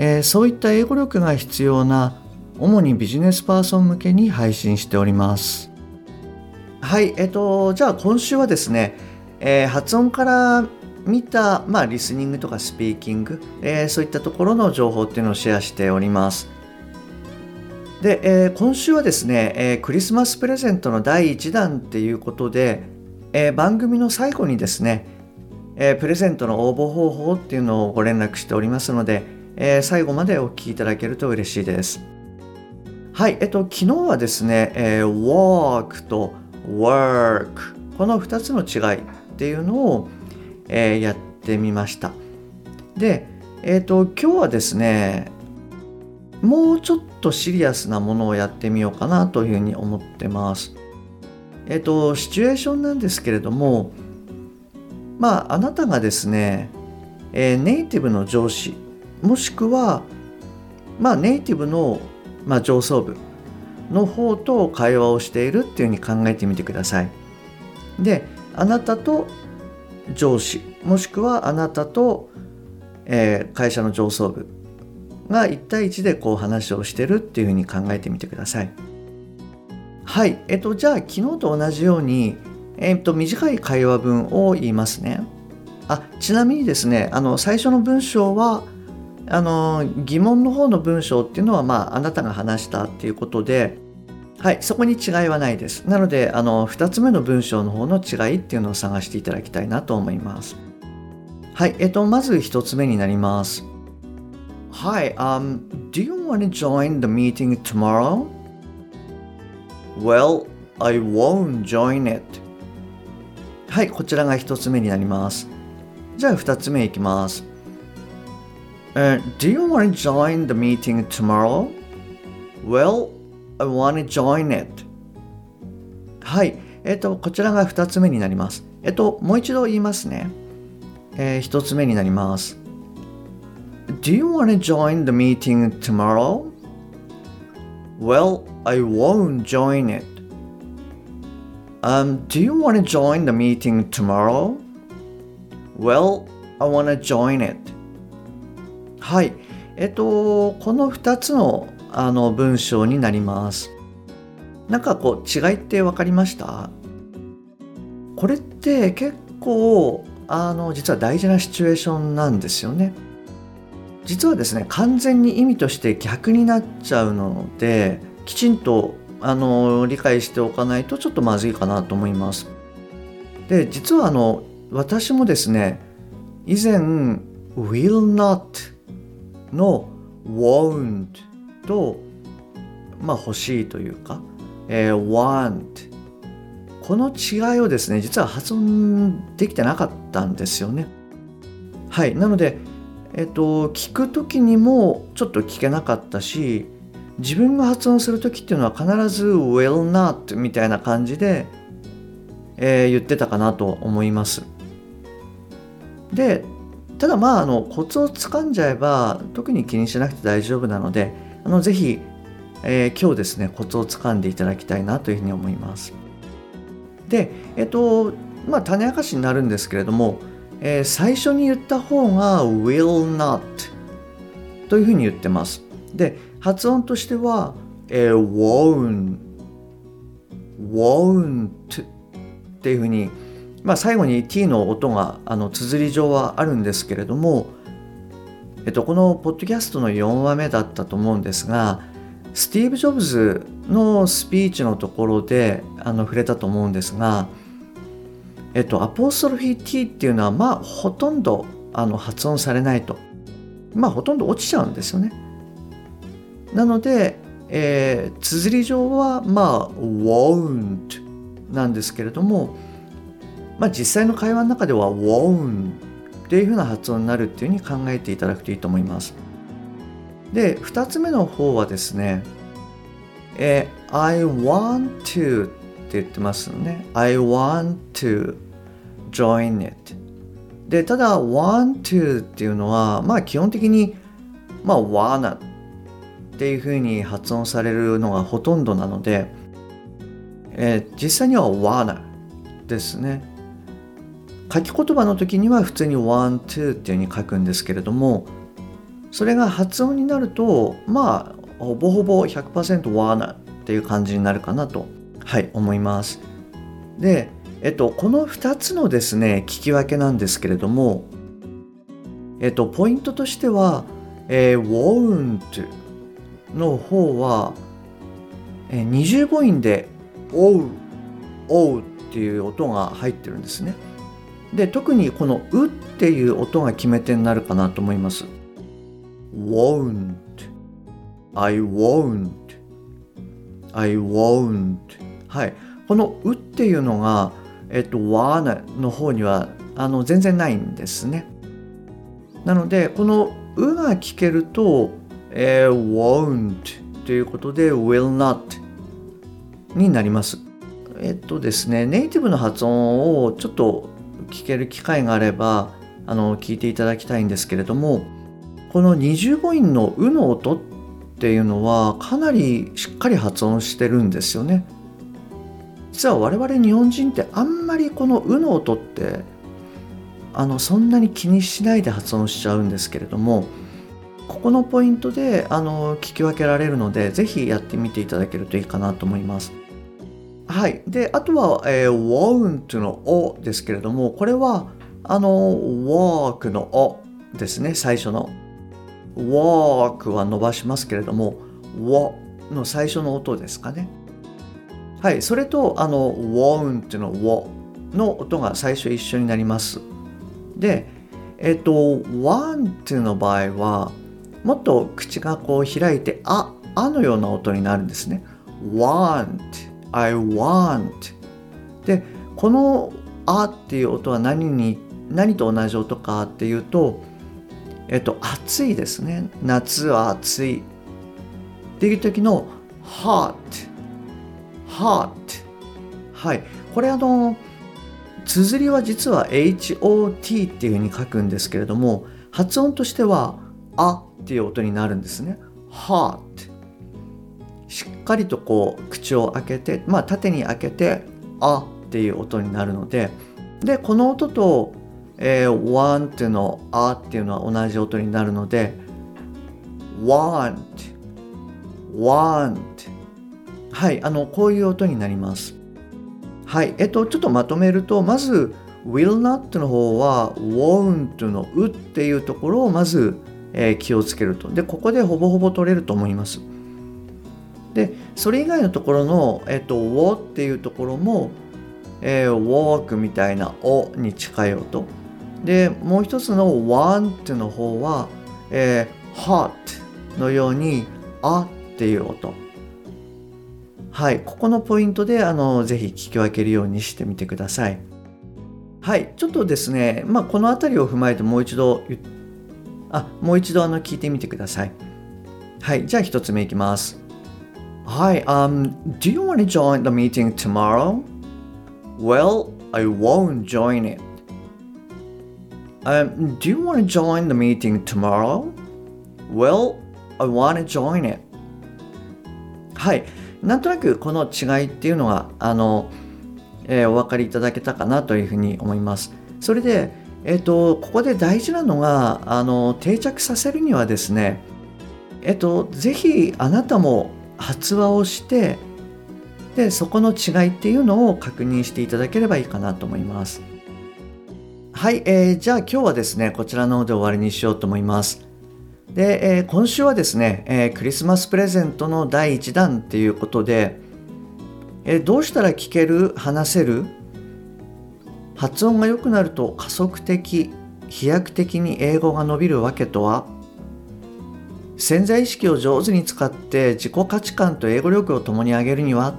えーそういった英語力が必要な主にビジネスパーソン向けに配信しております。はいえっ、とじゃあ今週はですね、えー発音から見た、まあ、リスニングとかスピーキング、えーそういったところの情報っていうのをシェアしております。で、えー今週はですね、えークリスマスプレゼントの第1弾っていうことで、えー番組の最後にですね、えープレゼントの応募方法っていうのをご連絡しておりますので、えー最後までお聞きいただけると嬉しいです。はい、えっと、昨日はですね、えー walk と work この2つの違いっていうのを、えーやってみました。で、えっと、今日はですね、もうちょっとシリアスなものをやってみようかなというふうに思ってます。えっと、シチュエーションなんですけれども、まあ、あなたがですね、えーネイティブの上司、もしくは、まあ、ネイティブの、まあ、上層部の方と会話をしているっていうふうに考えてみてください。で、あなたと上司、もしくはあなたと、えー会社の上層部が1対1でこう話をしてるっていうふうに考えてみてください。はい、えっと、じゃあ昨日と同じように、えっと、短い会話文を言いますね。あちなみにですねあの最初の文章はあの疑問の方の文章っていうのは、まあ、あなたが話したっていうことで、はい、そこに違いはないです。なのであの2つ目の文章の方の違いっていうのを探していただきたいなと思います。はい、えっと、まず1つ目になります。Hi, um, do you want to join the meeting tomorrow? Well, I won't join it. はい、こちらが1つ目になります。じゃあ2つ目いきます。Uh, do you want to join the meeting tomorrow? Well, I want to join it. はい、えっと、こちらが2つ目になります。えっと、もう一度言いますね。えー、1つ目になります。Do you want to join the meeting tomorrow? Well, I won't join it. Um, do you want to join the meeting tomorrow? Well, I want to join it. はい。えっと、この2つのあの文章になります。なんかこう違いって分かりました？これって結構あの実は大事なシチュエーションなんですよね。実はですね完全に意味として逆になっちゃうのできちんとあの理解しておかないとちょっとまずいかなと思います。で実はあの私もですね以前 will not の won't とまあ欲しいというか、えー want この違いをですね実は発音できてなかったんですよね。はいなのでえっと聞く時にもちょっと聞けなかったし自分が発音する時っていうのは必ず will not みたいな感じで、えー言ってたかなと思います。でただまああのコツをつかんじゃえば特に気にしなくて大丈夫なのであのぜひ、えー今日ですねコツをつかんでいただきたいなというふうに思います。でえっとまあ種明かしになるんですけれども、えー最初に言った方が will not というふうに言ってます。で発音としては、えー won't won't っていうふうに、まあ、最後に t の音があの綴り上はあるんですけれども、えっと、このポッドキャストの4話目だったと思うんですがスティーブ・ジョブズのスピーチのところであの触れたと思うんですが、えっと、アポストロフィー t っていうのはまあほとんどあの発音されないとまあほとんど落ちちゃうんですよね。なので、えー、綴り上はまあ won't なんですけれども、まあ、実際の会話の中では won っていうふうな発音になるっていうふうに考えていただくといいと思います。で2つ目の方はですねえ I want to って言ってますね。I want to join it でただ want to っていうのはまあ基本的にまあ wanna っていうふうに発音されるのがほとんどなので、えー、実際には wanna ですね。書き言葉の時には普通に want to っていうふうに書くんですけれどもそれが発音になるとまあほぼほぼ100% wanna っていう感じになるかなとはい思います。でえっとこの2つのですね聞き分けなんですけれどもえっとポイントとしては、えー、won't の方は、えー、20母音で「おう」「おう」っていう音が入ってるんですね。で特にこの「う」っていう音が決め手になるかなと思います。won't I won't I won't はい。この「う」っていうのがえっと wanna の方にはあの全然ないんですね。なのでこの「う」が聞けると、えー、won't ということで will not になります。えっとですねネイティブの発音をちょっと聞ける機会があればあの聞いていただきたいんですけれどもこの20母音の「う」の音っていうのはかなりしっかり発音してるんですよね。実は我々日本人ってあんまりこの「う」の音ってあのそんなに気にしないで発音しちゃうんですけれどもここのポイントであの聞き分けられるので是非やってみていただけるといいかなと思います。はい。で、あとは、えー、won't の「お」ですけれども、これは、あの、walk の「お」ですね、最初の。walk は伸ばしますけれども、w の最初の音ですかね。はい。それと、あの、won't の w の音が最初一緒になります。で、えっと、want の場合は、もっと口がこう開いて、あ、あのような音になるんですね。want I want. でこの「あ」っていう音は何に何と同じ音かっていうとえっと暑いですね。夏は暑い。っていう時の hot hot はい。これあの綴りは実は HOT っていうふうに書くんですけれども発音としては「あ」っていう音になるんですね。hot かりとこう口を開けてまあ縦に開けて「あ」っていう音になるのででこの音と「えー、want」っていうの「あ」っていうのは同じ音になるので「want」「want」はいあのこういう音になります。はいえっとちょっとまとめるとまず will not の方は won't のうっていうところをまず、えー、気をつけると。でここでほぼほぼ取れると思います。でそれ以外のところの「えっと、w っていうところも「えー、walk」みたいな「お」に近い音。でもう一つの「want」の方は「えー、hot」のように「あ」っていう音。はいここのポイントであのぜひ聞き分けるようにしてみてください。はいちょっとですねまあこの辺りを踏まえてもう一度あもう一度あの聞いてみてください。はいじゃあ一つ目いきます。Hi, um, do you want to join the meeting tomorrow? Well, I won't join it. Um, do you want to join the meeting tomorrow? Well, I want to join it. はい。なんとなくこの違いっていうのが、あの、えー、お分かりいただけたかなというふうに思います。それで、えっ、ー、と、ここで大事なのが、あの、定着させるにはですね、えっ、ー、と、ぜひあなたも発話をしてでそこの違いっていうのを確認していただければいいかなと思います。はい、えー、じゃあ今日はですねこちらの方で終わりにしようと思います。で、えー、今週はですね、えー、クリスマスプレゼントの第1弾っていうことで、えー、どうしたら聞ける？話せる？発音が良くなると加速的飛躍的に英語が伸びるわけとは？潜在意識を上手に使って自己価値観と英語力を共に上げるには、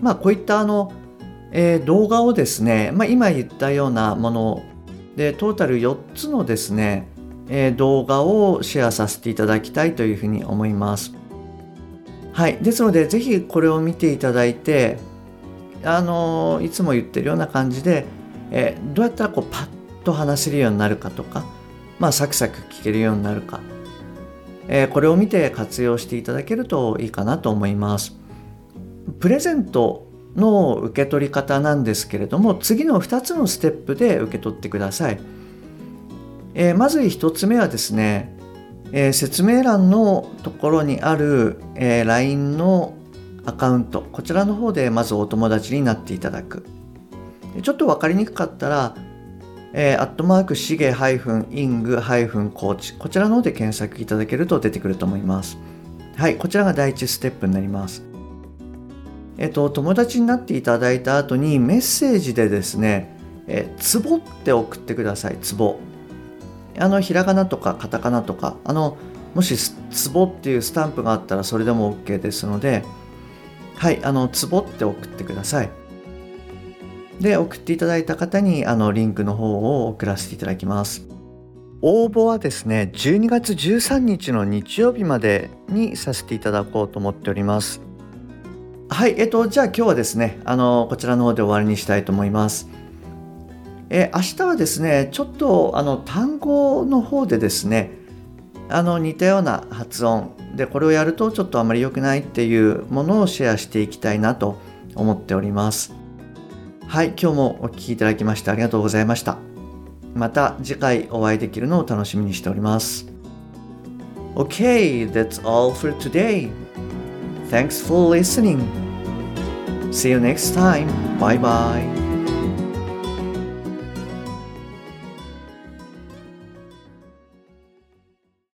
まあ、こういったあの、えー、動画をですね、まあ、今言ったようなものでトータル4つのですね、えー、動画をシェアさせていただきたいというふうに思います。はい、ですのでぜひこれを見ていただいてあのいつも言ってるような感じで、えー、どうやったらこうパッと話せるようになるかとか、まあ、サクサク聞けるようになるか、え、これを見て活用していただけるといいかなと思います。プレゼントの受け取り方なんですけれども次の2つのステップで受け取ってください。え、まず1つ目はですね、え、説明欄のところにある、え、LINE のアカウントこちらの方でまずお友達になっていただくちょっと分かりにくかったらえー、アットマークしげイングコーチ。こちらの方で検索いただけると出てくると思います。はいこちらが第一ステップになります。えっと友達になっていただいた後にメッセージでですねえツボって送ってください。ツボ。あのひらがなとかカタカナとかあのもしツボっていうスタンプがあったらそれでも OK ですのではいあのツボって送ってください。で送っていただいた方にあのリンクの方を送らせていただきます。応募はですね12月13日の日曜日までにさせていただこうと思っております。はいえっとじゃあ今日はですねあのこちらの方で終わりにしたいと思います。え明日はですねちょっとあの単語の方でですねあの似たような発音。でこれをやるとちょっとあまり良くないっていうものをシェアしていきたいなと思っております。はい、今日もお聴きいただきましてありがとうございました。また次回お会いできるのを楽しみにしております。Okay, that's all for today. Thanks for listening. See you next time. Bye bye.